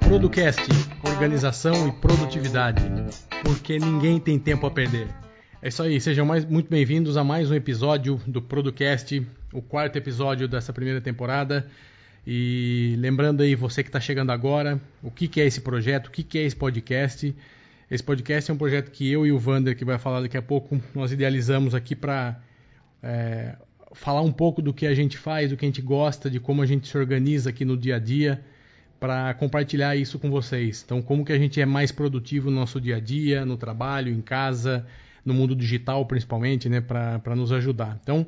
Producast, organização e produtividade, porque ninguém tem tempo a perder. É isso aí, sejam mais, muito bem-vindos a mais um episódio do Producast, o quarto episódio dessa primeira temporada. E lembrando aí, você que está chegando agora, o que, que, é esse projeto, o que, que, é esse podcast. Esse podcast é um projeto que eu e o Vander, que vai falar daqui a pouco, nós idealizamos aqui para é, falar um pouco do que a gente faz, do que a gente gosta, de como a gente se organiza aqui no dia a dia, para compartilhar isso com vocês. Então, como que a gente é mais produtivo no nosso dia a dia, no trabalho, em casa, no mundo digital principalmente, né, para nos ajudar. Então,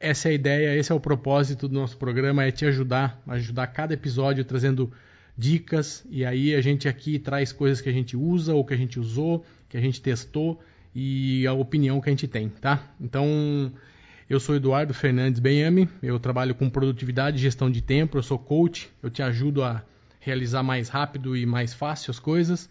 essa é a ideia, esse é o propósito do nosso programa, é te ajudar, ajudar cada episódio trazendo dicas e aí a gente aqui traz coisas que a gente usa ou que a gente usou, que a gente testou e a opinião que a gente tem, tá? Então, eu sou Eduardo Fernandes Benhame, eu trabalho com produtividade e gestão de tempo, eu sou coach, eu te ajudo a realizar mais rápido e mais fácil as coisas.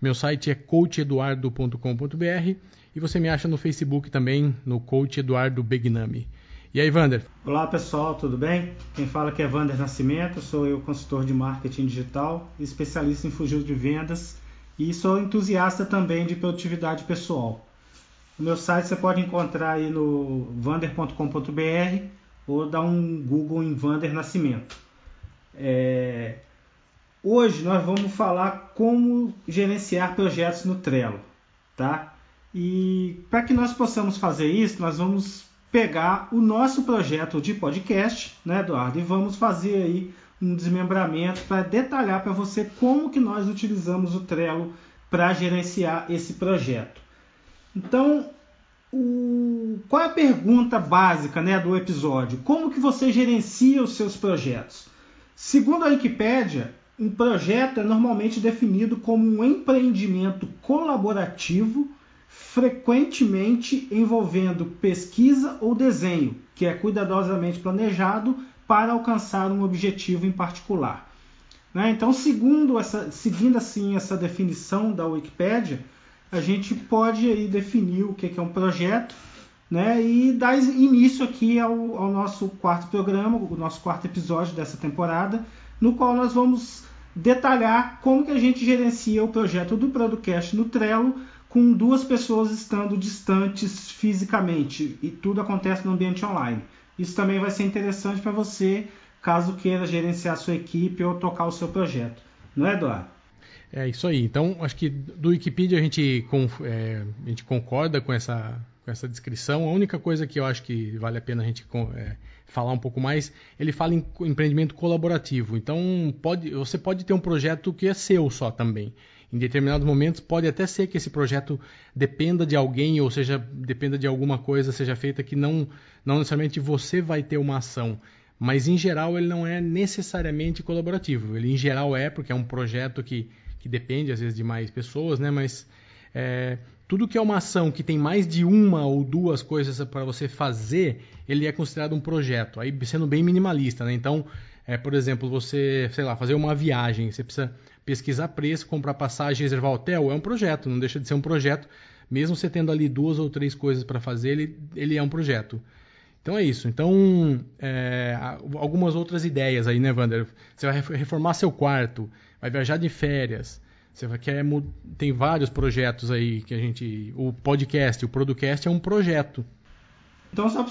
Meu site é coacheduardo.com.br e você me acha no Facebook também, no Coach Eduardo Begnami. E aí, Vander? Olá, pessoal, tudo bem? Quem fala aqui é Vander Nascimento, sou eu consultor de marketing digital, especialista em fugir de vendas e sou entusiasta também de produtividade pessoal. O meu site você pode encontrar aí no vander.com.br ou dar um Google em Vander Nascimento. É... Hoje nós vamos falar como gerenciar projetos no Trello, tá? E para que nós possamos fazer isso, nós vamos pegar o nosso projeto de podcast, né, Eduardo, e vamos fazer aí um desmembramento para detalhar para você como que nós utilizamos o Trello para gerenciar esse projeto. Então, o... qual é a pergunta básica né, do episódio? Como que você gerencia os seus projetos? Segundo a Wikipédia, um projeto é normalmente definido como um empreendimento colaborativo frequentemente envolvendo pesquisa ou desenho, que é cuidadosamente planejado para alcançar um objetivo em particular. Né? Então, essa, seguindo assim essa definição da Wikipédia, a gente pode aí definir o que é um projeto né? e dar início aqui ao, ao nosso quarto programa, o nosso quarto episódio dessa temporada, no qual nós vamos detalhar como que a gente gerencia o projeto do Producast no Trello com duas pessoas estando distantes fisicamente e tudo acontece no ambiente online. Isso também vai ser interessante para você caso queira gerenciar sua equipe ou tocar o seu projeto. Não é, Eduardo? É isso aí. Então, acho que do Wikipedia a gente, é, a gente concorda com essa, com essa descrição. A única coisa que eu acho que vale a pena a gente é, falar um pouco mais, ele fala em empreendimento colaborativo. Então, pode, você pode ter um projeto que é seu só também. Em determinados momentos pode até ser que esse projeto dependa de alguém, ou seja, dependa de alguma coisa seja feita que não, não necessariamente você vai ter uma ação. Mas em geral ele não é necessariamente colaborativo. Ele em geral é, porque é um projeto que, que depende às vezes de mais pessoas, né? Mas é, tudo que é uma ação que tem mais de uma ou duas coisas para você fazer, ele é considerado um projeto. Aí sendo bem minimalista, né? Então, é, por exemplo, você, sei lá, fazer uma viagem, você precisa pesquisar preço, comprar passagem, reservar hotel, é um projeto, não deixa de ser um projeto. Mesmo você tendo ali duas ou três coisas para fazer, ele, ele é um projeto. Então é isso. Então, é, algumas outras ideias aí, né, Wander? Você vai reformar seu quarto, vai viajar de férias, você vai, quer, tem vários projetos aí que a gente. O podcast, o Producast é um projeto. Então, só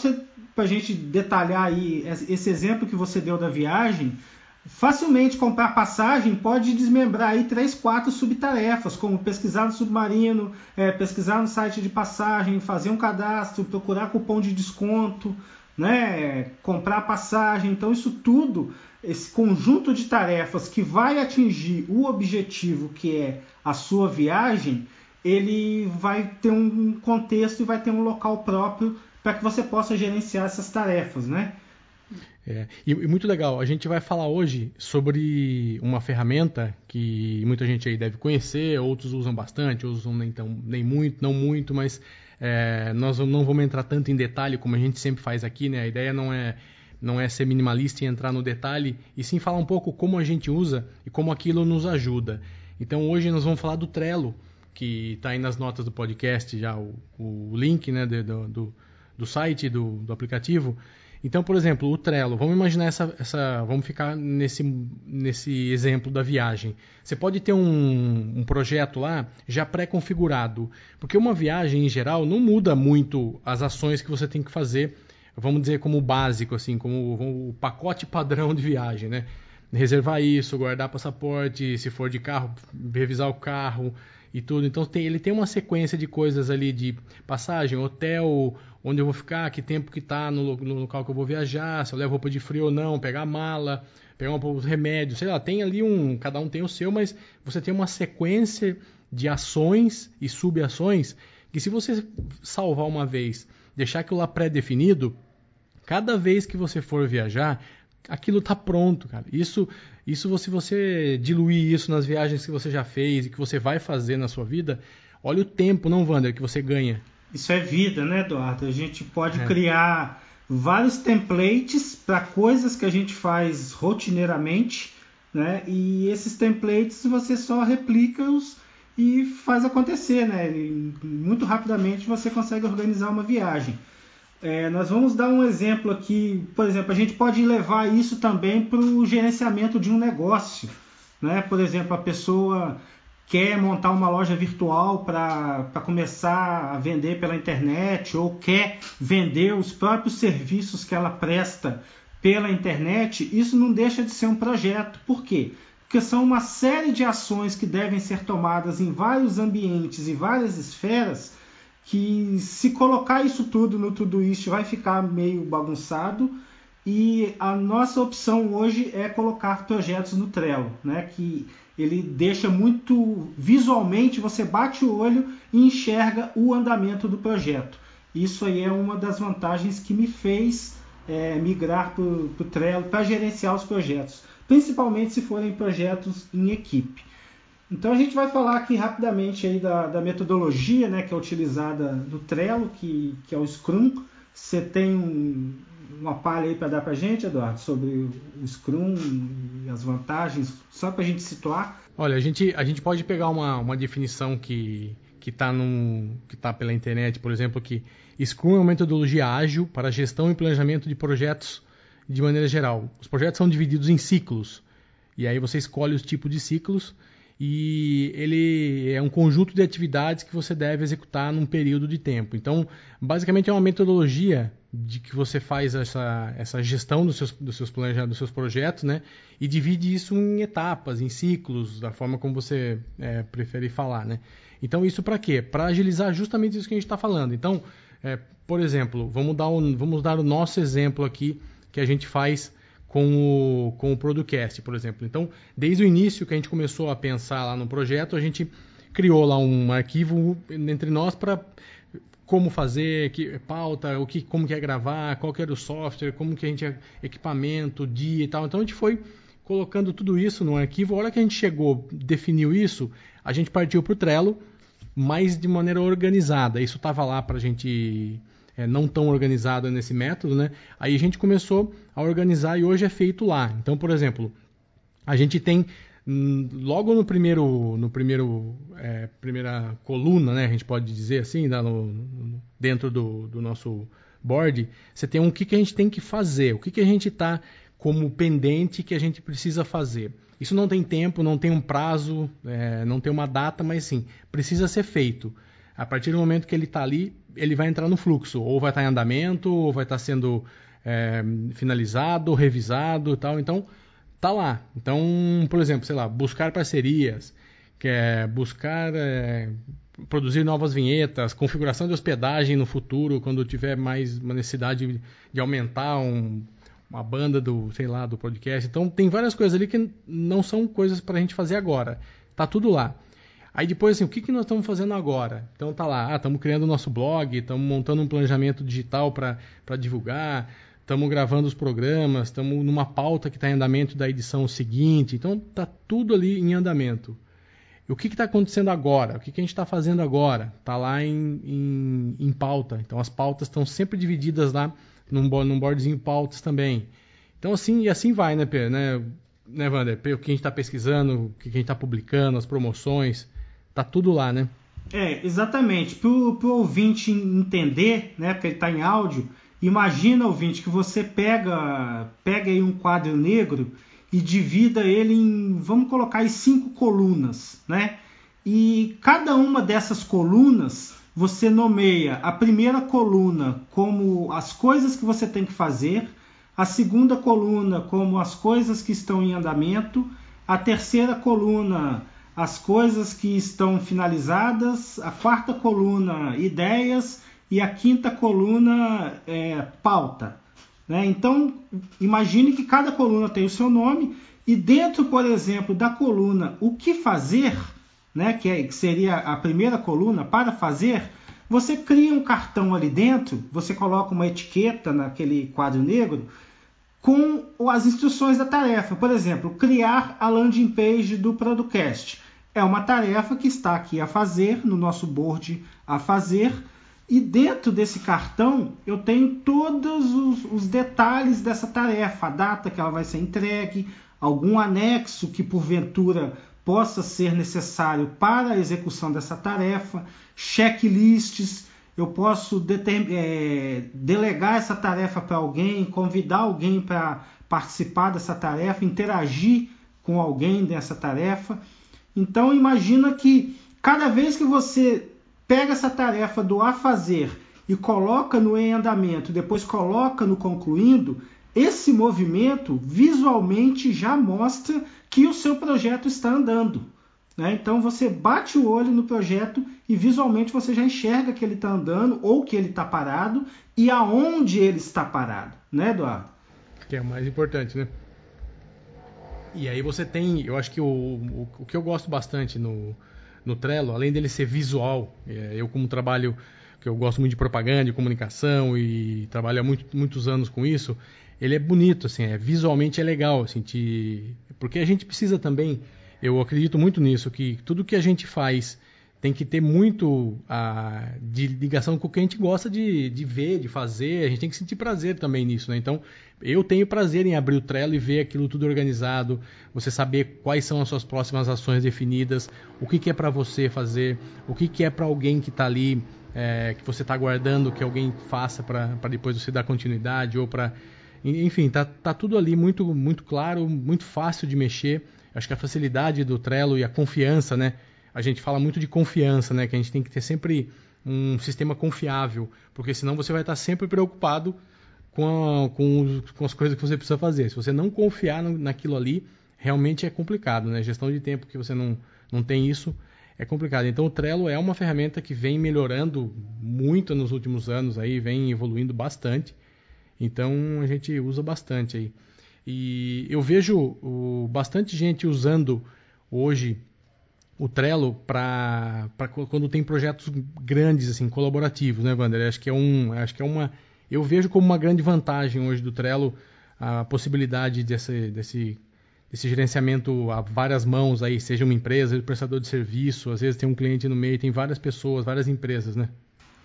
para a gente detalhar aí esse exemplo que você deu da viagem, Facilmente comprar passagem pode desmembrar aí três, quatro subtarefas, como pesquisar no submarino, é, pesquisar no site de passagem, fazer um cadastro, procurar cupom de desconto, né, comprar passagem. Então isso tudo, esse conjunto de tarefas que vai atingir o objetivo que é a sua viagem, ele vai ter um contexto e vai ter um local próprio para que você possa gerenciar essas tarefas, né? É, e, e, muito legal, a gente vai falar hoje sobre uma ferramenta que muita gente aí deve conhecer, outros usam bastante, outros usam nem, tão, nem muito, não muito, mas é, nós não vamos entrar tanto em detalhe como a gente sempre faz aqui, né? A ideia não é não é ser minimalista e entrar no detalhe, e sim falar um pouco como a gente usa e como aquilo nos ajuda. Então hoje nós vamos falar do Trello, que está aí nas notas do podcast já o, o link né, do, do, do site do, do aplicativo. Então, por exemplo, o Trello, vamos imaginar essa, essa vamos ficar nesse, nesse exemplo da viagem. Você pode ter um, um projeto lá já pré-configurado, porque uma viagem em geral não muda muito as ações que você tem que fazer, vamos dizer como básico, assim, como o pacote padrão de viagem, né? Reservar isso, guardar passaporte, se for de carro, revisar o carro, e tudo. Então tem, ele tem uma sequência de coisas ali de passagem, hotel, onde eu vou ficar, que tempo que está no, no, local que eu vou viajar, se eu levo roupa de frio ou não, pegar mala, pegar um pouco de remédio, sei lá, tem ali um, cada um tem o seu, mas você tem uma sequência de ações e subações que se você salvar uma vez, deixar aquilo lá pré-definido, cada vez que você for viajar, aquilo está pronto, cara. Isso, isso se você diluir isso nas viagens que você já fez e que você vai fazer na sua vida, olha o tempo, não, Wander, que você ganha. Isso é vida, né, Eduardo? A gente pode é. criar vários templates para coisas que a gente faz rotineiramente, né? E esses templates você só replica-os e faz acontecer, né? E muito rapidamente você consegue organizar uma viagem. É, nós vamos dar um exemplo aqui, por exemplo, a gente pode levar isso também para o gerenciamento de um negócio. Né? Por exemplo, a pessoa quer montar uma loja virtual para começar a vender pela internet ou quer vender os próprios serviços que ela presta pela internet, isso não deixa de ser um projeto. Por quê? Porque são uma série de ações que devem ser tomadas em vários ambientes e várias esferas que se colocar isso tudo no tudo isso vai ficar meio bagunçado e a nossa opção hoje é colocar projetos no Trello, né? Que ele deixa muito visualmente, você bate o olho e enxerga o andamento do projeto. Isso aí é uma das vantagens que me fez é, migrar para o Trello para gerenciar os projetos, principalmente se forem projetos em equipe. Então a gente vai falar aqui rapidamente aí da, da metodologia né, que é utilizada no Trello, que, que é o Scrum. Você tem um, uma palha aí para dar para a gente, Eduardo, sobre o Scrum e as vantagens, só para a gente situar? Olha, a gente, a gente pode pegar uma, uma definição que que está tá pela internet, por exemplo, que Scrum é uma metodologia ágil para gestão e planejamento de projetos de maneira geral. Os projetos são divididos em ciclos, e aí você escolhe os tipos de ciclos e ele é um conjunto de atividades que você deve executar num período de tempo. Então, basicamente é uma metodologia de que você faz essa, essa gestão dos seus, dos seus planejamentos, dos seus projetos, né? E divide isso em etapas, em ciclos, da forma como você é, prefere falar, né? Então, isso para quê? Para agilizar justamente isso que a gente está falando. Então, é, por exemplo, vamos dar, um, vamos dar o nosso exemplo aqui que a gente faz com o, com o Producast, por exemplo. Então, desde o início que a gente começou a pensar lá no projeto, a gente criou lá um arquivo entre nós para como fazer, que pauta, o que, como que é gravar, qual que era o software, como que a gente equipamento, dia e tal. Então a gente foi colocando tudo isso no arquivo. A hora que a gente chegou, definiu isso, a gente partiu para o Trello, mas de maneira organizada. Isso estava lá para a gente é, não tão organizada nesse método, né? Aí a gente começou a organizar e hoje é feito lá. Então, por exemplo, a gente tem hum, logo no primeiro, no primeiro é, primeira coluna, né? A gente pode dizer assim, no, no, dentro do, do, nosso board, você tem um que, que a gente tem que fazer, o que, que a gente está como pendente que a gente precisa fazer. Isso não tem tempo, não tem um prazo, é, não tem uma data, mas sim, precisa ser feito. A partir do momento que ele está ali, ele vai entrar no fluxo, ou vai estar em andamento, ou vai estar sendo é, finalizado, revisado e tal. Então, tá lá. Então, por exemplo, sei lá, buscar parcerias, que é buscar é, produzir novas vinhetas, configuração de hospedagem no futuro, quando tiver mais uma necessidade de aumentar um, uma banda do, sei lá, do podcast. Então, tem várias coisas ali que não são coisas para a gente fazer agora. Tá tudo lá. Aí depois, assim, o que, que nós estamos fazendo agora? Então tá lá, ah, estamos criando o nosso blog, estamos montando um planejamento digital para divulgar, estamos gravando os programas, estamos numa pauta que está em andamento da edição seguinte. Então tá tudo ali em andamento. E o que está acontecendo agora? O que, que a gente está fazendo agora? Está lá em, em, em, pauta. Então as pautas estão sempre divididas lá num, num boardzinho pautas também. Então assim e assim vai, né, Pedro? Né? né, Wander? O que a gente está pesquisando, o que a gente está publicando, as promoções, tá tudo lá, né? É, exatamente. Para o ouvinte entender, né, porque ele está em áudio, imagina, ouvinte, que você pega, pega aí um quadro negro e divida ele em, vamos colocar aí cinco colunas, né? E cada uma dessas colunas você nomeia a primeira coluna como as coisas que você tem que fazer, a segunda coluna como as coisas que estão em andamento, a terceira coluna as coisas que estão finalizadas, a quarta coluna ideias e a quinta coluna é, pauta. Né? Então imagine que cada coluna tem o seu nome e dentro, por exemplo, da coluna o que fazer, né, que, é, que seria a primeira coluna para fazer, você cria um cartão ali dentro, você coloca uma etiqueta naquele quadro negro com as instruções da tarefa. Por exemplo, criar a landing page do Producast. É uma tarefa que está aqui a fazer, no nosso board a fazer, e dentro desse cartão eu tenho todos os, os detalhes dessa tarefa, a data que ela vai ser entregue, algum anexo que porventura possa ser necessário para a execução dessa tarefa, checklists. Eu posso é, delegar essa tarefa para alguém, convidar alguém para participar dessa tarefa, interagir com alguém dessa tarefa. Então imagina que cada vez que você pega essa tarefa do a fazer e coloca no em andamento, depois coloca no concluindo, esse movimento visualmente já mostra que o seu projeto está andando. Né? Então você bate o olho no projeto e visualmente você já enxerga que ele está andando ou que ele está parado e aonde ele está parado, né, Eduardo? Que é o mais importante, né? E aí você tem, eu acho que o, o, o que eu gosto bastante no, no Trello, além dele ser visual, é, eu como trabalho, que eu gosto muito de propaganda, de comunicação e trabalho há muito, muitos anos com isso, ele é bonito, assim, é, visualmente é legal, assim, te... porque a gente precisa também, eu acredito muito nisso, que tudo que a gente faz tem que ter muito a, de ligação com o que a gente gosta de, de ver, de fazer, a gente tem que sentir prazer também nisso, né? Então, eu tenho prazer em abrir o Trello e ver aquilo tudo organizado, você saber quais são as suas próximas ações definidas, o que, que é para você fazer, o que, que é para alguém que está ali, é, que você está aguardando que alguém faça para depois você dar continuidade ou para enfim, tá, tá tudo ali muito, muito claro, muito fácil de mexer. Acho que a facilidade do Trello e a confiança, né? A gente fala muito de confiança, né? Que a gente tem que ter sempre um sistema confiável, porque senão você vai estar sempre preocupado com, a, com, com, as coisas que você precisa fazer. Se você não confiar no, naquilo ali, realmente é complicado, né? Gestão de tempo que você não, não tem isso é complicado. Então o Trello é uma ferramenta que vem melhorando muito nos últimos anos aí, vem evoluindo bastante. Então a gente usa bastante aí. E eu vejo o, bastante gente usando hoje o Trello para quando tem projetos grandes assim, colaborativos, né, Wander? Acho que é um, acho que é uma eu vejo como uma grande vantagem hoje do Trello a possibilidade desse, desse, gerenciamento a várias mãos aí, seja uma empresa, um prestador de serviço, às vezes tem um cliente no meio, tem várias pessoas, várias empresas, né?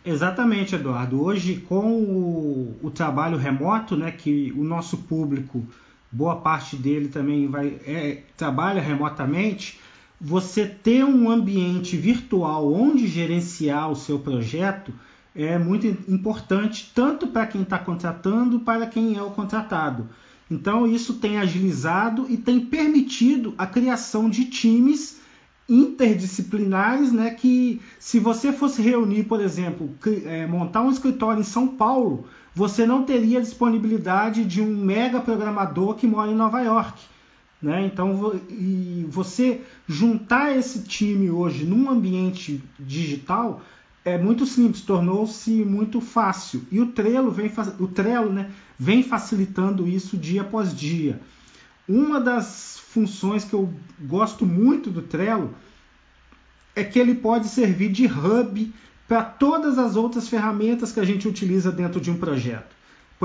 Exatamente, Eduardo. Hoje, com o, o, trabalho remoto, né, que o nosso público, boa parte dele também vai é, trabalha remotamente, você ter um ambiente virtual onde gerenciar o seu projeto é muito importante, tanto para quem está contratando, para quem é o contratado. Então, isso tem agilizado e tem permitido a criação de times interdisciplinares, né, que se você fosse reunir, por exemplo, é, montar um escritório em São Paulo, você não teria disponibilidade de um mega programador que mora em Nova York. Né? Então, e você juntar esse time hoje num ambiente digital é muito simples, tornou-se muito fácil. E o Trello vem, o Trello, né, vem facilitando isso dia após dia. Uma das funções que eu gosto muito do Trello é que ele pode servir de hub para todas as outras ferramentas que a gente utiliza dentro de um projeto.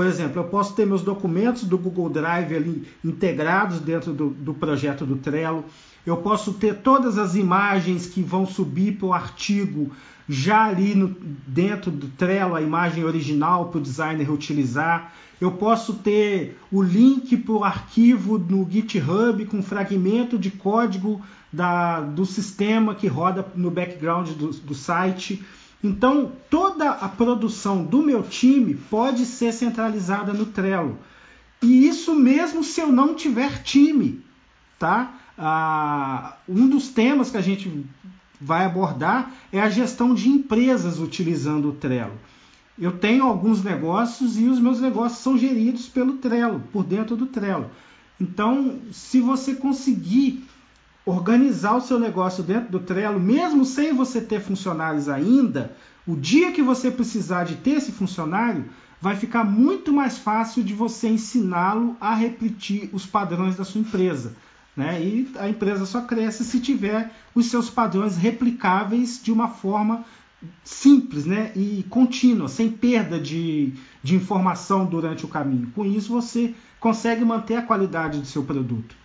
Por exemplo, eu posso ter meus documentos do Google Drive ali integrados dentro do, do projeto do Trello. Eu posso ter todas as imagens que vão subir para o artigo já ali no, dentro do Trello, a imagem original para o designer utilizar. Eu posso ter o link para o arquivo no GitHub com fragmento de código da, do sistema que roda no background do, do site. Então, toda a produção do meu time pode ser centralizada no Trello. E isso mesmo se eu não tiver time, tá? Ah, um dos temas que a gente vai abordar é a gestão de empresas utilizando o Trello. Eu tenho alguns negócios e os meus negócios são geridos pelo Trello, por dentro do Trello. Então, se você conseguir organizar o seu negócio dentro do Trello, mesmo sem você ter funcionários ainda, o dia que você precisar de ter esse funcionário, vai ficar muito mais fácil de você ensiná-lo a repetir os padrões da sua empresa. Né? E a empresa só cresce se tiver os seus padrões replicáveis de uma forma simples né? e contínua, sem perda de, de informação durante o caminho. Com isso, você consegue manter a qualidade do seu produto.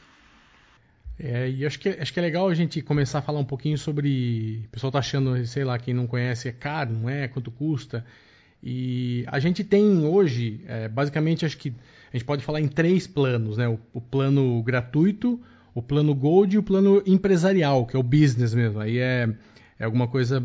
É, e acho que, acho que é legal a gente começar a falar um pouquinho sobre. O pessoal tá achando, sei lá, quem não conhece, é caro, não é? Quanto custa? E a gente tem hoje, é, basicamente, acho que a gente pode falar em três planos, né? O, o plano gratuito, o plano Gold e o plano empresarial, que é o business mesmo. Aí é, é alguma coisa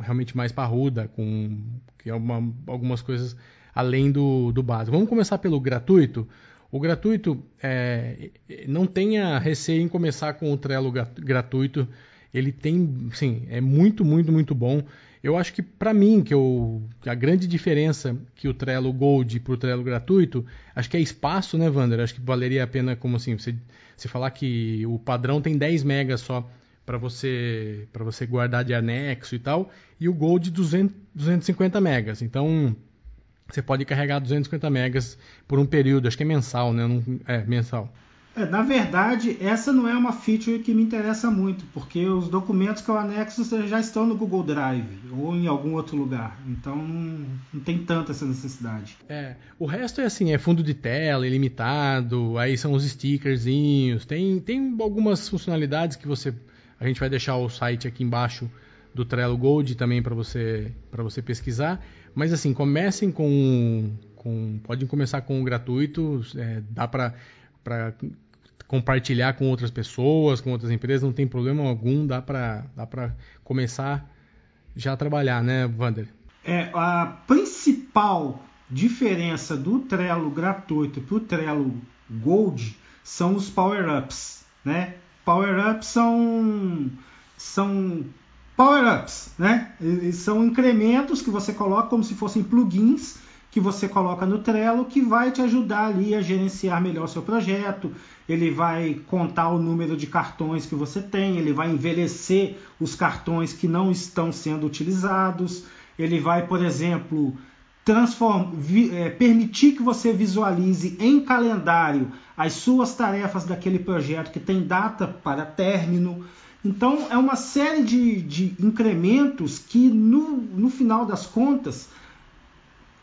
realmente mais parruda, com que é uma, algumas coisas além do, do básico. Vamos começar pelo gratuito. O gratuito, é, não tenha receio em começar com o Trello gratuito. Ele tem, sim, é muito, muito, muito bom. Eu acho que para mim, que, eu, a grande diferença que o Trello Gold para o Trello gratuito, acho que é espaço, né, Wander? Acho que valeria a pena, como assim, você se falar que o padrão tem 10 megas só para você para você guardar de anexo e tal, e o Gold 200, 250 megas. Então, você pode carregar 250 megas por um período, acho que é mensal, né? É, mensal. É, na verdade, essa não é uma feature que me interessa muito, porque os documentos que eu anexo já estão no Google Drive ou em algum outro lugar. Então não tem tanta essa necessidade. É, o resto é assim, é fundo de tela, ilimitado, aí são os stickerzinhos, tem, tem algumas funcionalidades que você. A gente vai deixar o site aqui embaixo do Trello Gold também para você, você pesquisar. Mas assim, comecem com. com podem começar com o gratuito, é, dá para compartilhar com outras pessoas, com outras empresas, não tem problema algum, dá para dá para começar já a trabalhar, né, Vander? É, a principal diferença do Trello gratuito para o Trello Gold são os power-ups, né? Power-ups são são power-ups, né? São incrementos que você coloca como se fossem plugins que você coloca no Trello que vai te ajudar ali a gerenciar melhor o seu projeto. Ele vai contar o número de cartões que você tem, ele vai envelhecer os cartões que não estão sendo utilizados, ele vai, por exemplo, vi, é, permitir que você visualize em calendário as suas tarefas daquele projeto que tem data para término. Então, é uma série de, de incrementos que, no, no final das contas,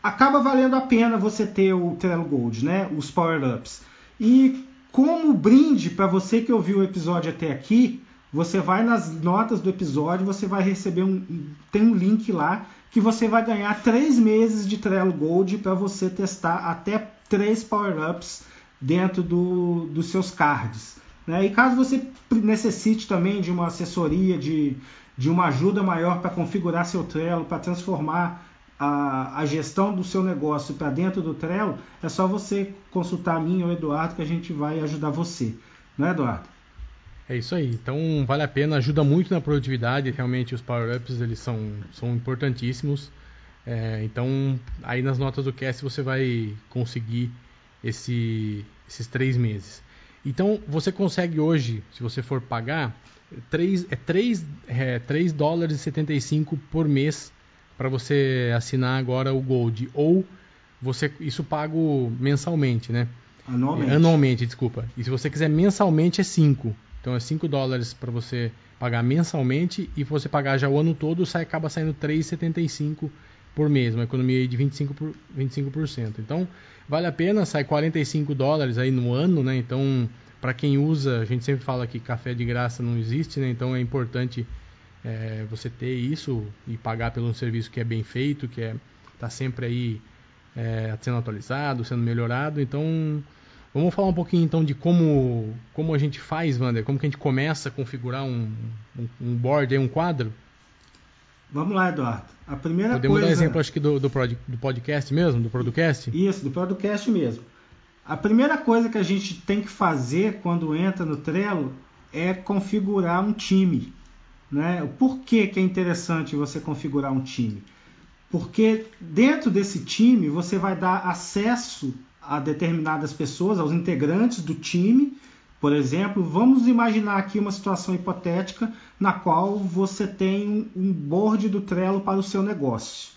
acaba valendo a pena você ter o Trello Gold, né? Os power-ups. E como brinde para você que ouviu o episódio até aqui, você vai nas notas do episódio, você vai receber um tem um link lá que você vai ganhar três meses de Trello Gold para você testar até três power-ups dentro do, dos seus cards. Né? E caso você necessite também de uma assessoria, de, de uma ajuda maior para configurar seu Trello, para transformar a, a gestão do seu negócio para dentro do Trello, é só você consultar a mim ou o Eduardo que a gente vai ajudar você. Não é, Eduardo? É isso aí. Então vale a pena, ajuda muito na produtividade. Realmente os power-ups eles são, são importantíssimos. É, então aí nas notas do cast você vai conseguir esse, esses três meses. Então você consegue hoje, se você for pagar, 3, é 3, é 3 dólares e 75 por mês para você assinar agora o Gold. Ou você isso pago mensalmente, né? Anualmente. Anualmente, desculpa. E se você quiser mensalmente é 5. Então é 5 dólares para você pagar mensalmente e você pagar já o ano todo, sai, acaba saindo 3,75 por mês, uma economia de 25%, por, 25%. Então, vale a pena, sai 45 dólares aí no ano, né? Então, para quem usa, a gente sempre fala que café de graça não existe, né? Então é importante é, você ter isso e pagar pelo serviço que é bem feito, que é tá sempre aí é, sendo atualizado, sendo melhorado. Então, vamos falar um pouquinho então de como como a gente faz, Wander, como que a gente começa a configurar um, um, um board, um quadro. Vamos lá, Eduardo. A primeira Podemos coisa... dar exemplo, acho que do, do, do podcast mesmo, do podcast? Isso, do podcast mesmo. A primeira coisa que a gente tem que fazer quando entra no Trello é configurar um time. Né? Por que, que é interessante você configurar um time? Porque dentro desse time você vai dar acesso a determinadas pessoas, aos integrantes do time. Por exemplo, vamos imaginar aqui uma situação hipotética na qual você tem um board do Trello para o seu negócio.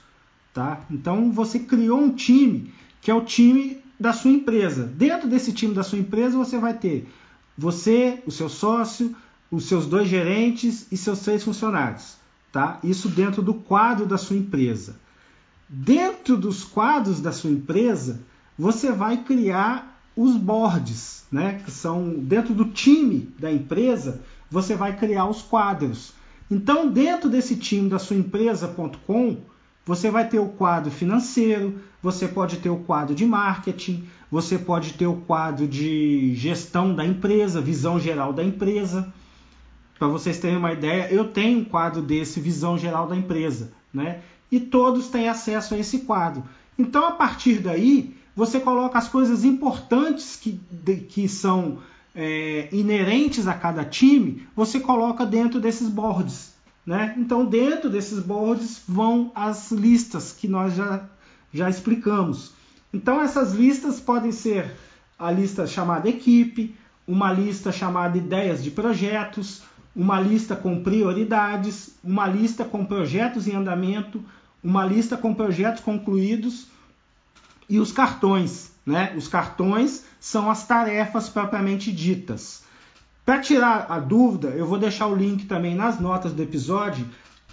Tá? Então você criou um time que é o time da sua empresa. Dentro desse time da sua empresa você vai ter você, o seu sócio, os seus dois gerentes e seus seis funcionários. Tá? Isso dentro do quadro da sua empresa. Dentro dos quadros da sua empresa, você vai criar os boards, né? que são dentro do time da empresa, você vai criar os quadros. Então, dentro desse time da sua empresa.com, você vai ter o quadro financeiro, você pode ter o quadro de marketing, você pode ter o quadro de gestão da empresa, visão geral da empresa. Para vocês terem uma ideia, eu tenho um quadro desse, visão geral da empresa, né? E todos têm acesso a esse quadro. Então, a partir daí, você coloca as coisas importantes que, de, que são é, inerentes a cada time, você coloca dentro desses boards. Né? Então, dentro desses boards vão as listas que nós já, já explicamos. Então, essas listas podem ser a lista chamada equipe, uma lista chamada ideias de projetos, uma lista com prioridades, uma lista com projetos em andamento, uma lista com projetos concluídos e os cartões. Né? Os cartões são as tarefas propriamente ditas. Para tirar a dúvida, eu vou deixar o link também nas notas do episódio.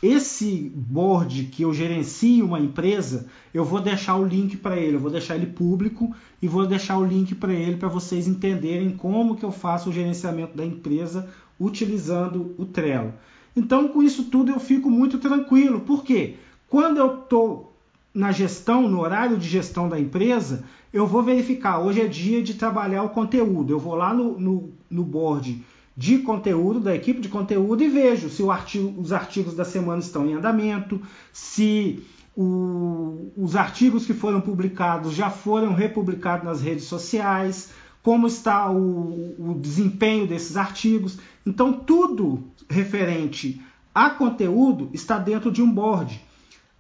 Esse board que eu gerencio uma empresa, eu vou deixar o link para ele, eu vou deixar ele público e vou deixar o link para ele para vocês entenderem como que eu faço o gerenciamento da empresa utilizando o Trello. Então, com isso tudo, eu fico muito tranquilo. Por quê? Quando eu estou na gestão, no horário de gestão da empresa, eu vou verificar. Hoje é dia de trabalhar o conteúdo. Eu vou lá no, no, no board de conteúdo, da equipe de conteúdo, e vejo se artigo, os artigos da semana estão em andamento, se o, os artigos que foram publicados já foram republicados nas redes sociais, como está o, o desempenho desses artigos. Então, tudo referente a conteúdo está dentro de um board.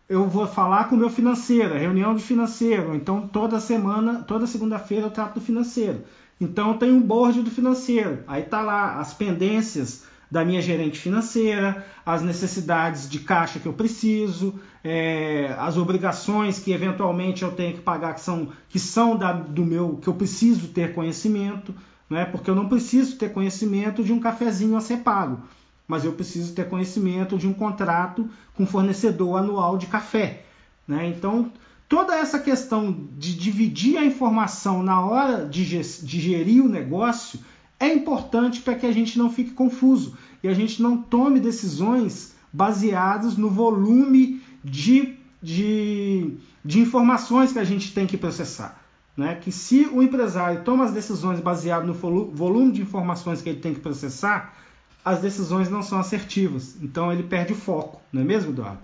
Eu vou falar com o meu financeiro, reunião de financeiro. Então, toda semana, toda segunda-feira eu trato do financeiro. Então, tenho um board do financeiro. Aí tá lá as pendências da minha gerente financeira, as necessidades de caixa que eu preciso, é, as obrigações que eventualmente eu tenho que pagar que são, que são da, do meu que eu preciso ter conhecimento, né? porque eu não preciso ter conhecimento de um cafezinho a ser pago, mas eu preciso ter conhecimento de um contrato com fornecedor anual de café. Né? Então, toda essa questão de dividir a informação na hora de, gerir o negócio é importante para que a gente não fique confuso e a gente não tome decisões baseadas no volume de, de, de informações que a gente tem que processar. Né? Que se o empresário toma as decisões baseadas no volume de informações que ele tem que processar, as decisões não são assertivas. Então ele perde o foco, não é mesmo, Eduardo?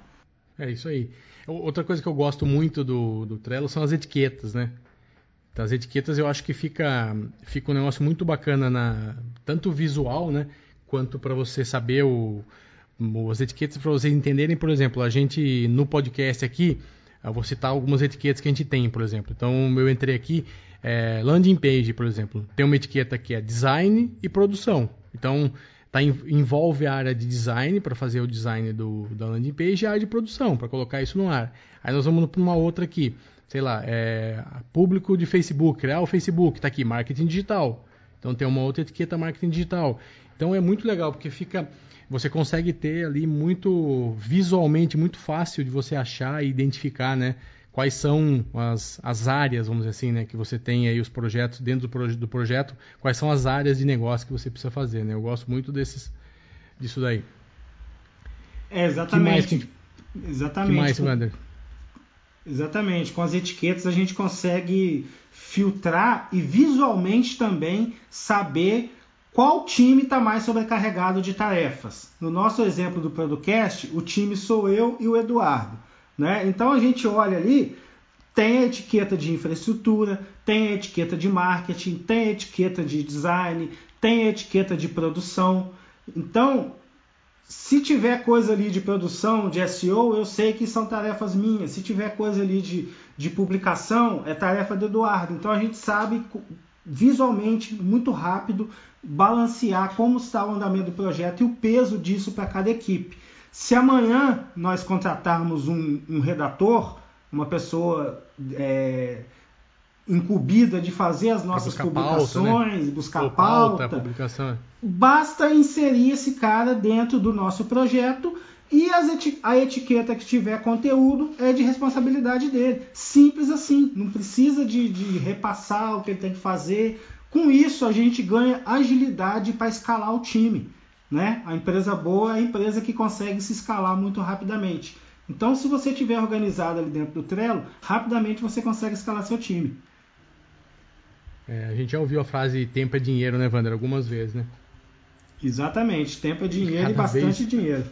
É isso aí. Outra coisa que eu gosto muito do, do Trello são as etiquetas, né? Então, as etiquetas eu acho que fica, fica um negócio muito bacana, na, tanto visual, né? Quanto para você saber o, as etiquetas para vocês entenderem, por exemplo, a gente no podcast aqui, eu vou citar algumas etiquetas que a gente tem, por exemplo. Então, eu entrei aqui, é, landing page, por exemplo, tem uma etiqueta que é design e produção. Então, tá, envolve a área de design para fazer o design do, da landing page e a área de produção para colocar isso no ar. Aí nós vamos para uma outra aqui, sei lá, é, público de Facebook, criar o Facebook, está aqui, marketing digital. Então tem uma outra etiqueta marketing digital. Então é muito legal porque fica você consegue ter ali muito visualmente muito fácil de você achar e identificar, né? Quais são as, as áreas, vamos dizer assim, né, que você tem aí os projetos dentro do, proje do projeto, quais são as áreas de negócio que você precisa fazer, né? Eu gosto muito desses disso daí. É, exatamente. Que mais, que, exatamente. Que mais, Wander? Exatamente. Com as etiquetas a gente consegue filtrar e visualmente também saber qual time está mais sobrecarregado de tarefas. No nosso exemplo do Producast, o time sou eu e o Eduardo. Né? Então a gente olha ali, tem a etiqueta de infraestrutura, tem a etiqueta de marketing, tem a etiqueta de design, tem a etiqueta de produção. Então se tiver coisa ali de produção, de SEO, eu sei que são tarefas minhas. Se tiver coisa ali de, de publicação, é tarefa do Eduardo. Então a gente sabe visualmente, muito rápido, balancear como está o andamento do projeto e o peso disso para cada equipe. Se amanhã nós contratarmos um, um redator, uma pessoa é, incumbida de fazer as nossas buscar publicações, pauta, né? buscar Ou pauta, basta inserir esse cara dentro do nosso projeto e eti a etiqueta que tiver conteúdo é de responsabilidade dele. Simples assim, não precisa de, de repassar o que ele tem que fazer. Com isso, a gente ganha agilidade para escalar o time. Né? A empresa boa é a empresa que consegue se escalar muito rapidamente. Então, se você tiver organizado ali dentro do Trello, rapidamente você consegue escalar seu time. É, a gente já ouviu a frase tempo é dinheiro, né, Wander? Algumas vezes, né? Exatamente, tempo é dinheiro e, e bastante vez, dinheiro.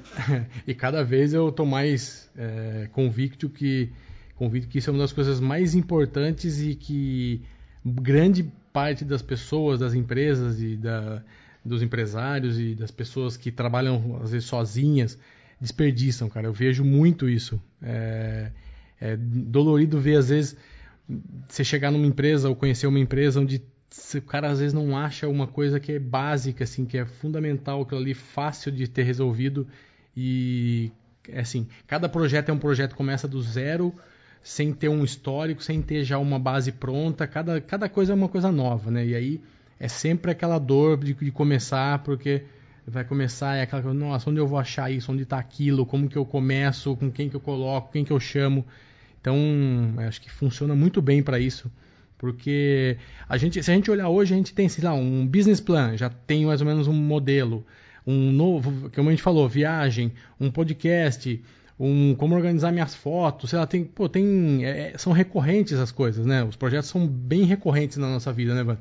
e cada vez eu estou mais é, convicto que convicto que isso é uma das coisas mais importantes e que grande parte das pessoas, das empresas e da, dos empresários e das pessoas que trabalham às vezes sozinhas desperdiçam, cara. Eu vejo muito isso. É, é dolorido ver às vezes você chegar numa empresa ou conhecer uma empresa onde o cara às vezes não acha uma coisa que é básica, assim, que é fundamental, aquilo ali fácil de ter resolvido e é assim, cada projeto é um projeto começa do zero, sem ter um histórico, sem ter já uma base pronta, cada, cada coisa é uma coisa nova, né? E aí é sempre aquela dor de, de começar, porque vai começar é aquela coisa, nossa, onde eu vou achar isso, onde está aquilo, como que eu começo, com quem que eu coloco, quem que eu chamo. Então, acho que funciona muito bem para isso. Porque a gente, se a gente olhar hoje, a gente tem, sei lá, um business plan, já tem mais ou menos um modelo, um novo, como a gente falou, viagem, um podcast, um como organizar minhas fotos, sei lá, tem, pô, tem, é, são recorrentes as coisas, né? Os projetos são bem recorrentes na nossa vida, né, Van?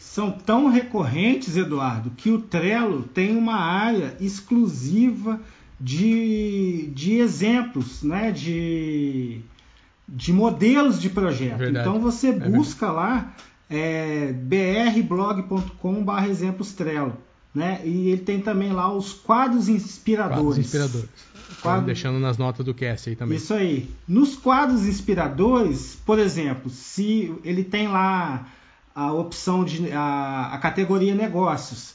São tão recorrentes, Eduardo, que o Trello tem uma área exclusiva de, de exemplos, né? de, de modelos de projeto. Verdade. Então você é busca é lá é, brblog.com.br exemplos Trello. Né? E ele tem também lá os quadros inspiradores. Quadros inspiradores. Quadro... Deixando nas notas do cast aí também. Isso aí. Nos quadros inspiradores, por exemplo, se ele tem lá a opção de a, a categoria negócios.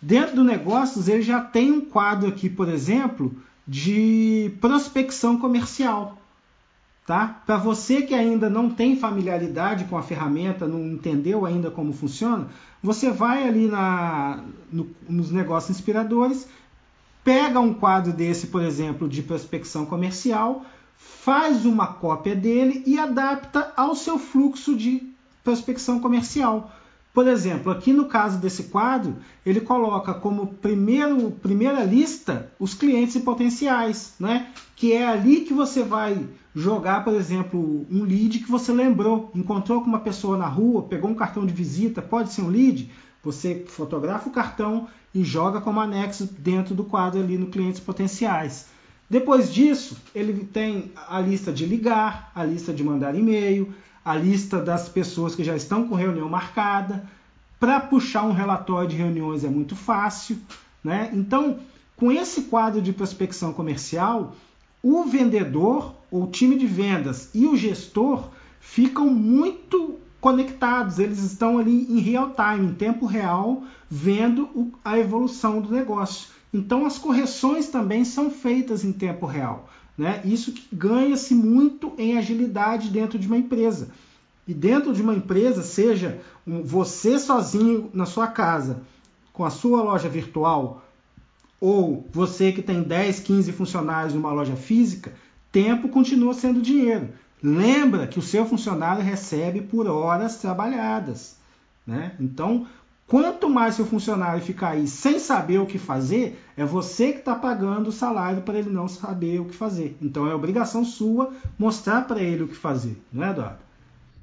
Dentro do negócios, ele já tem um quadro aqui, por exemplo, de prospecção comercial. Tá? Para você que ainda não tem familiaridade com a ferramenta, não entendeu ainda como funciona, você vai ali na, no, nos negócios inspiradores, pega um quadro desse, por exemplo, de prospecção comercial, faz uma cópia dele e adapta ao seu fluxo de prospecção comercial. Por exemplo, aqui no caso desse quadro, ele coloca como primeiro, primeira lista os clientes potenciais, né? que é ali que você vai jogar, por exemplo, um lead que você lembrou, encontrou com uma pessoa na rua, pegou um cartão de visita, pode ser um lead, você fotografa o cartão e joga como anexo dentro do quadro ali no clientes potenciais. Depois disso, ele tem a lista de ligar, a lista de mandar e-mail, a lista das pessoas que já estão com reunião marcada. Para puxar um relatório de reuniões é muito fácil. Né? Então, com esse quadro de prospecção comercial, o vendedor, o time de vendas e o gestor ficam muito conectados, eles estão ali em real time, em tempo real, vendo a evolução do negócio. Então as correções também são feitas em tempo real. Né? Isso ganha-se muito em agilidade dentro de uma empresa. E dentro de uma empresa, seja você sozinho na sua casa, com a sua loja virtual, ou você que tem 10, 15 funcionários numa loja física, tempo continua sendo dinheiro. Lembra que o seu funcionário recebe por horas trabalhadas. Né? Então, quanto mais seu funcionário ficar aí sem saber o que fazer, é você que está pagando o salário para ele não saber o que fazer. Então, é obrigação sua mostrar para ele o que fazer, não é, Eduardo?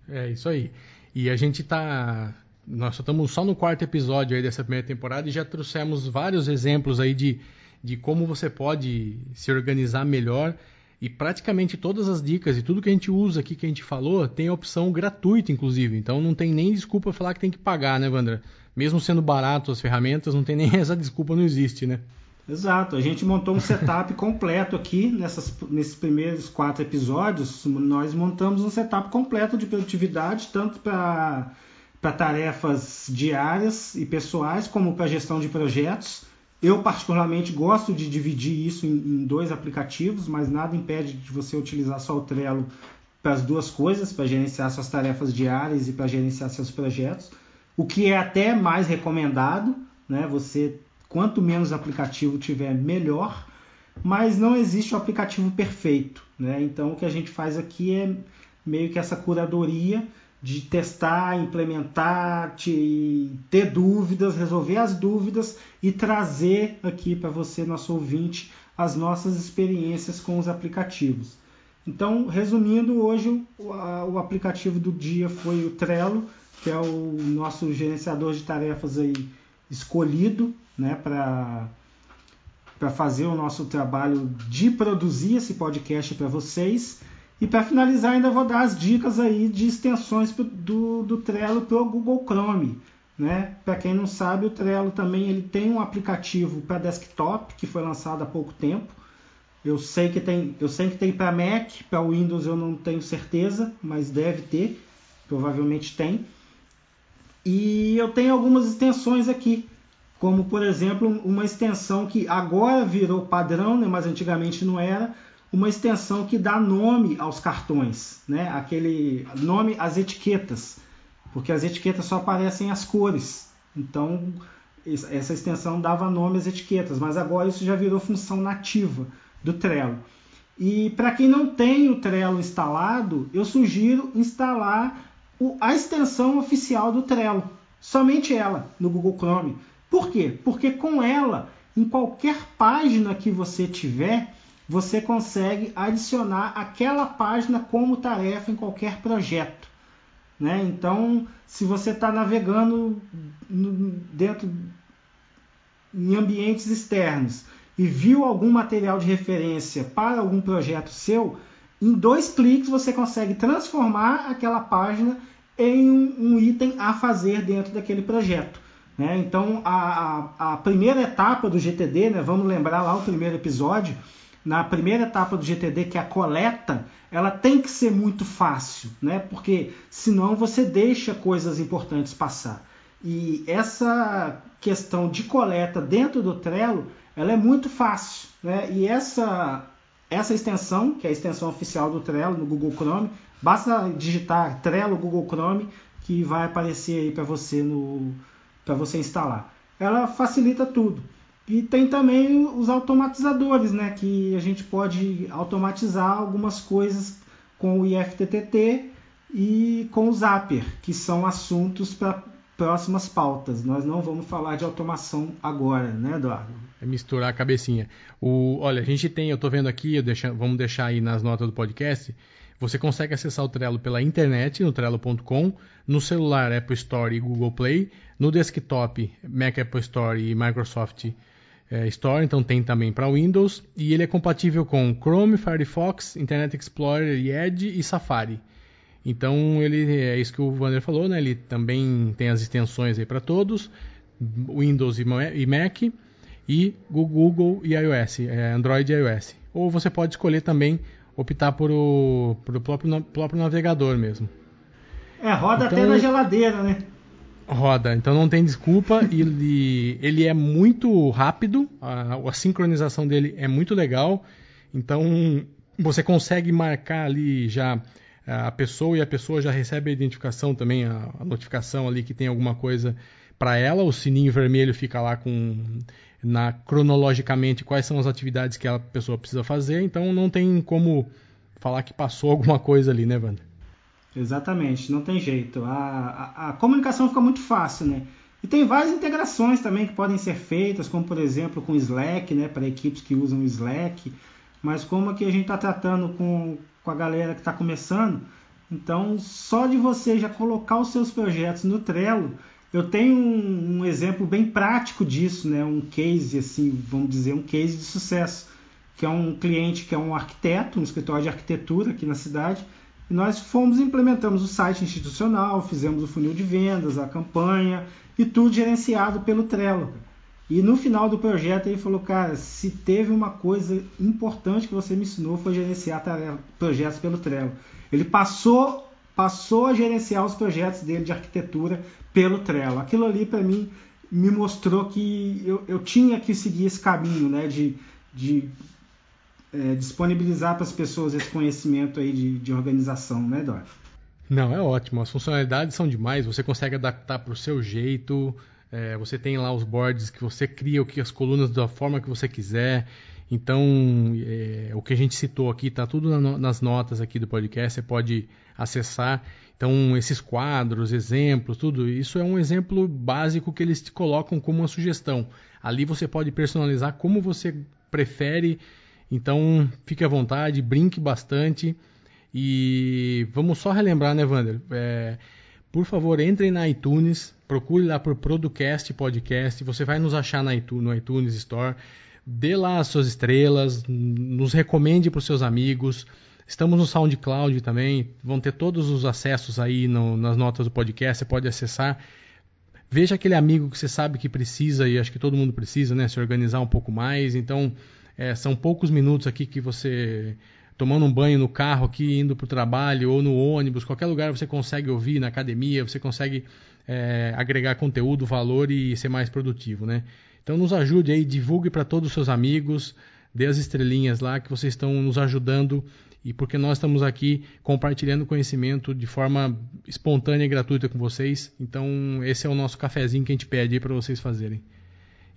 É isso aí. E a gente está nós só estamos só no quarto episódio aí dessa primeira temporada e já trouxemos vários exemplos aí de, de como você pode se organizar melhor e praticamente todas as dicas e tudo que a gente usa aqui que a gente falou tem opção gratuita, inclusive. Então não tem nem desculpa falar que tem que pagar, né, Vandra? Mesmo sendo barato as ferramentas, não tem nem essa desculpa, não existe, né? Exato, a gente montou um setup completo aqui nessas, nesses primeiros quatro episódios. Nós montamos um setup completo de produtividade, tanto para tarefas diárias e pessoais, como para gestão de projetos. Eu, particularmente, gosto de dividir isso em, em, dois aplicativos, mas nada impede de você utilizar só o Trello para as duas coisas, para gerenciar suas tarefas diárias e para gerenciar seus projetos. O que é até mais recomendado, né? Você, quanto menos aplicativo tiver, melhor. Mas não existe o aplicativo perfeito, né? Então, o que a gente faz aqui é meio que essa curadoria de testar, implementar, te, ter dúvidas, resolver as dúvidas e trazer aqui para você, nosso ouvinte, as nossas experiências com os aplicativos. Então, resumindo, hoje o, a, o aplicativo do dia foi o Trello, que é o nosso gerenciador de tarefas aí escolhido né, para fazer o nosso trabalho de produzir esse podcast para vocês. E para finalizar, ainda vou dar as dicas aí de extensões do, do Trello para o Google Chrome. Né? Para quem não sabe, o Trello também ele tem um aplicativo para desktop que foi lançado há pouco tempo. Eu sei que tem, eu sei que tem para Mac, para Windows eu não tenho certeza, mas deve ter, provavelmente tem. E eu tenho algumas extensões aqui, como por exemplo uma extensão que agora virou padrão, né, mas antigamente não era, uma extensão que dá nome aos cartões, né? Aquele nome às etiquetas, porque as etiquetas só aparecem as cores. Então essa extensão dava nome às etiquetas, mas agora isso já virou função nativa do Trello. E para quem não tem o Trello instalado, eu sugiro instalar a extensão oficial do Trello, somente ela no Google Chrome. Por quê? Porque com ela, em qualquer página que você tiver, você consegue adicionar aquela página como tarefa em qualquer projeto. Né? Então, se você está navegando dentro em ambientes externos e viu algum material de referência para algum projeto seu, em dois cliques você consegue transformar aquela página em um, um item a fazer dentro daquele projeto. Né? Então, a, a, a, primeira etapa do GTD, né? vamos lembrar lá o primeiro episódio, na primeira etapa do GTD, que é a coleta, ela tem que ser muito fácil, né? Porque senão você deixa coisas importantes passar. E essa questão de coleta dentro do Trello, ela é muito fácil, né? E essa essa extensão, que é a extensão oficial do Trello no Google Chrome, basta digitar Trello Google Chrome que vai aparecer aí para você no para você instalar. Ela facilita tudo. E tem também os automatizadores, né? Que a gente pode automatizar algumas coisas com o IFTTT e com o Zapier, que são assuntos para próximas pautas. Nós não vamos falar de automação agora, né, Eduardo? É misturar a cabecinha. O, olha, a gente tem, eu estou vendo aqui, vamos deixar aí nas notas do podcast. Você consegue acessar o Trello pela internet, no trello.com, no celular Apple Store e Google Play, no desktop Mac Apple Store e Microsoft é, Store, então tem também para Windows, e ele é compatível com Chrome, Firefox, Internet Explorer, Edge e Safari. Então ele é isso que o Wander falou, né? Ele também tem as extensões aí para todos, Windows e Mac, e Google e iOS, é, Android e iOS. Ou você pode escolher também optar por o, por o próprio, próprio navegador mesmo. É, roda então, até na geladeira, né? Roda, então não tem desculpa. ele, ele é muito rápido, a, a sincronização dele é muito legal. Então você consegue marcar ali já a pessoa e a pessoa já recebe a identificação também, a, a notificação ali que tem alguma coisa para ela, o sininho vermelho fica lá com na cronologicamente quais são as atividades que a pessoa precisa fazer, então não tem como falar que passou alguma coisa ali, né, Wander? Exatamente, não tem jeito. A, a, a, comunicação fica muito fácil, né? E tem várias integrações também que podem ser feitas, como por exemplo com Slack, né, para equipes que usam Slack. Mas como aqui a gente está tratando com, com a galera que está começando, então só de você já colocar os seus projetos no Trello, eu tenho um, um exemplo bem prático disso, né, um case assim, vamos dizer, um case de sucesso, que é um cliente que é um arquiteto, um escritório de arquitetura aqui na cidade e nós fomos implementamos o site institucional, fizemos o funil de vendas, a campanha e tudo gerenciado pelo Trello. E no final do projeto ele falou, cara, se teve uma coisa importante que você me ensinou foi gerenciar projetos pelo Trello. Ele passou passou a gerenciar os projetos dele de arquitetura pelo Trello. Aquilo ali para mim me mostrou que eu, eu tinha que seguir esse caminho, né, de, de é, disponibilizar para as pessoas esse conhecimento aí de, de organização, né, Dor? Não, é ótimo. As funcionalidades são demais. Você consegue adaptar para o seu jeito. É, você tem lá os boards que você cria o que as colunas da forma que você quiser. Então, é, o que a gente citou aqui está tudo na, nas notas aqui do podcast. Você pode acessar. Então, esses quadros, exemplos, tudo isso é um exemplo básico que eles te colocam como uma sugestão. Ali você pode personalizar como você prefere então, fique à vontade, brinque bastante. E vamos só relembrar, né, Wander? É, por favor, entrem na iTunes, procure lá por Producast Podcast. Você vai nos achar na iTunes, no iTunes Store. Dê lá as suas estrelas, nos recomende para os seus amigos. Estamos no SoundCloud também, vão ter todos os acessos aí no, nas notas do podcast, você pode acessar. Veja aquele amigo que você sabe que precisa, e acho que todo mundo precisa, né? Se organizar um pouco mais. Então, é, são poucos minutos aqui que você tomando um banho no carro aqui, indo para o trabalho ou no ônibus, qualquer lugar você consegue ouvir, na academia, você consegue é, agregar conteúdo, valor e ser mais produtivo, né? Então nos ajude aí, divulgue para todos os seus amigos, dê as estrelinhas lá que vocês estão nos ajudando e porque nós estamos aqui compartilhando conhecimento de forma espontânea e gratuita com vocês. Então esse é o nosso cafezinho que a gente pede para vocês fazerem.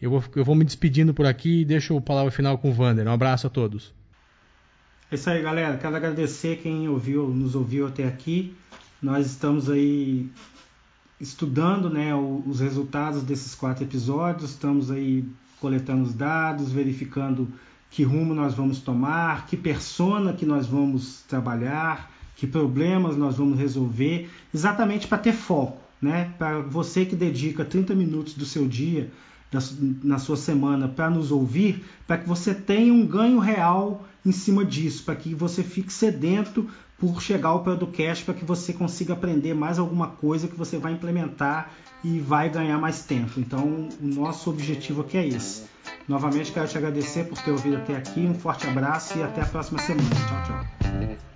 Eu vou, eu vou me despedindo por aqui e deixo o palavra final com o Vander. Um abraço a todos. É isso aí, galera. Quero agradecer quem ouviu, nos ouviu até aqui. Nós estamos aí estudando né, os resultados desses quatro episódios, estamos aí coletando os dados, verificando que rumo nós vamos tomar, que persona que nós vamos trabalhar, que problemas nós vamos resolver, exatamente para ter foco, né? Para você que dedica 30 minutos do seu dia na sua semana para nos ouvir, para que você tenha um ganho real em cima disso, para que você fique sedento por chegar ao podcast, para que você consiga aprender mais alguma coisa que você vai implementar e vai ganhar mais tempo. Então, o nosso objetivo aqui é esse. Novamente, quero te agradecer por ter ouvido até aqui. Um forte abraço e até a próxima semana. Tchau, tchau.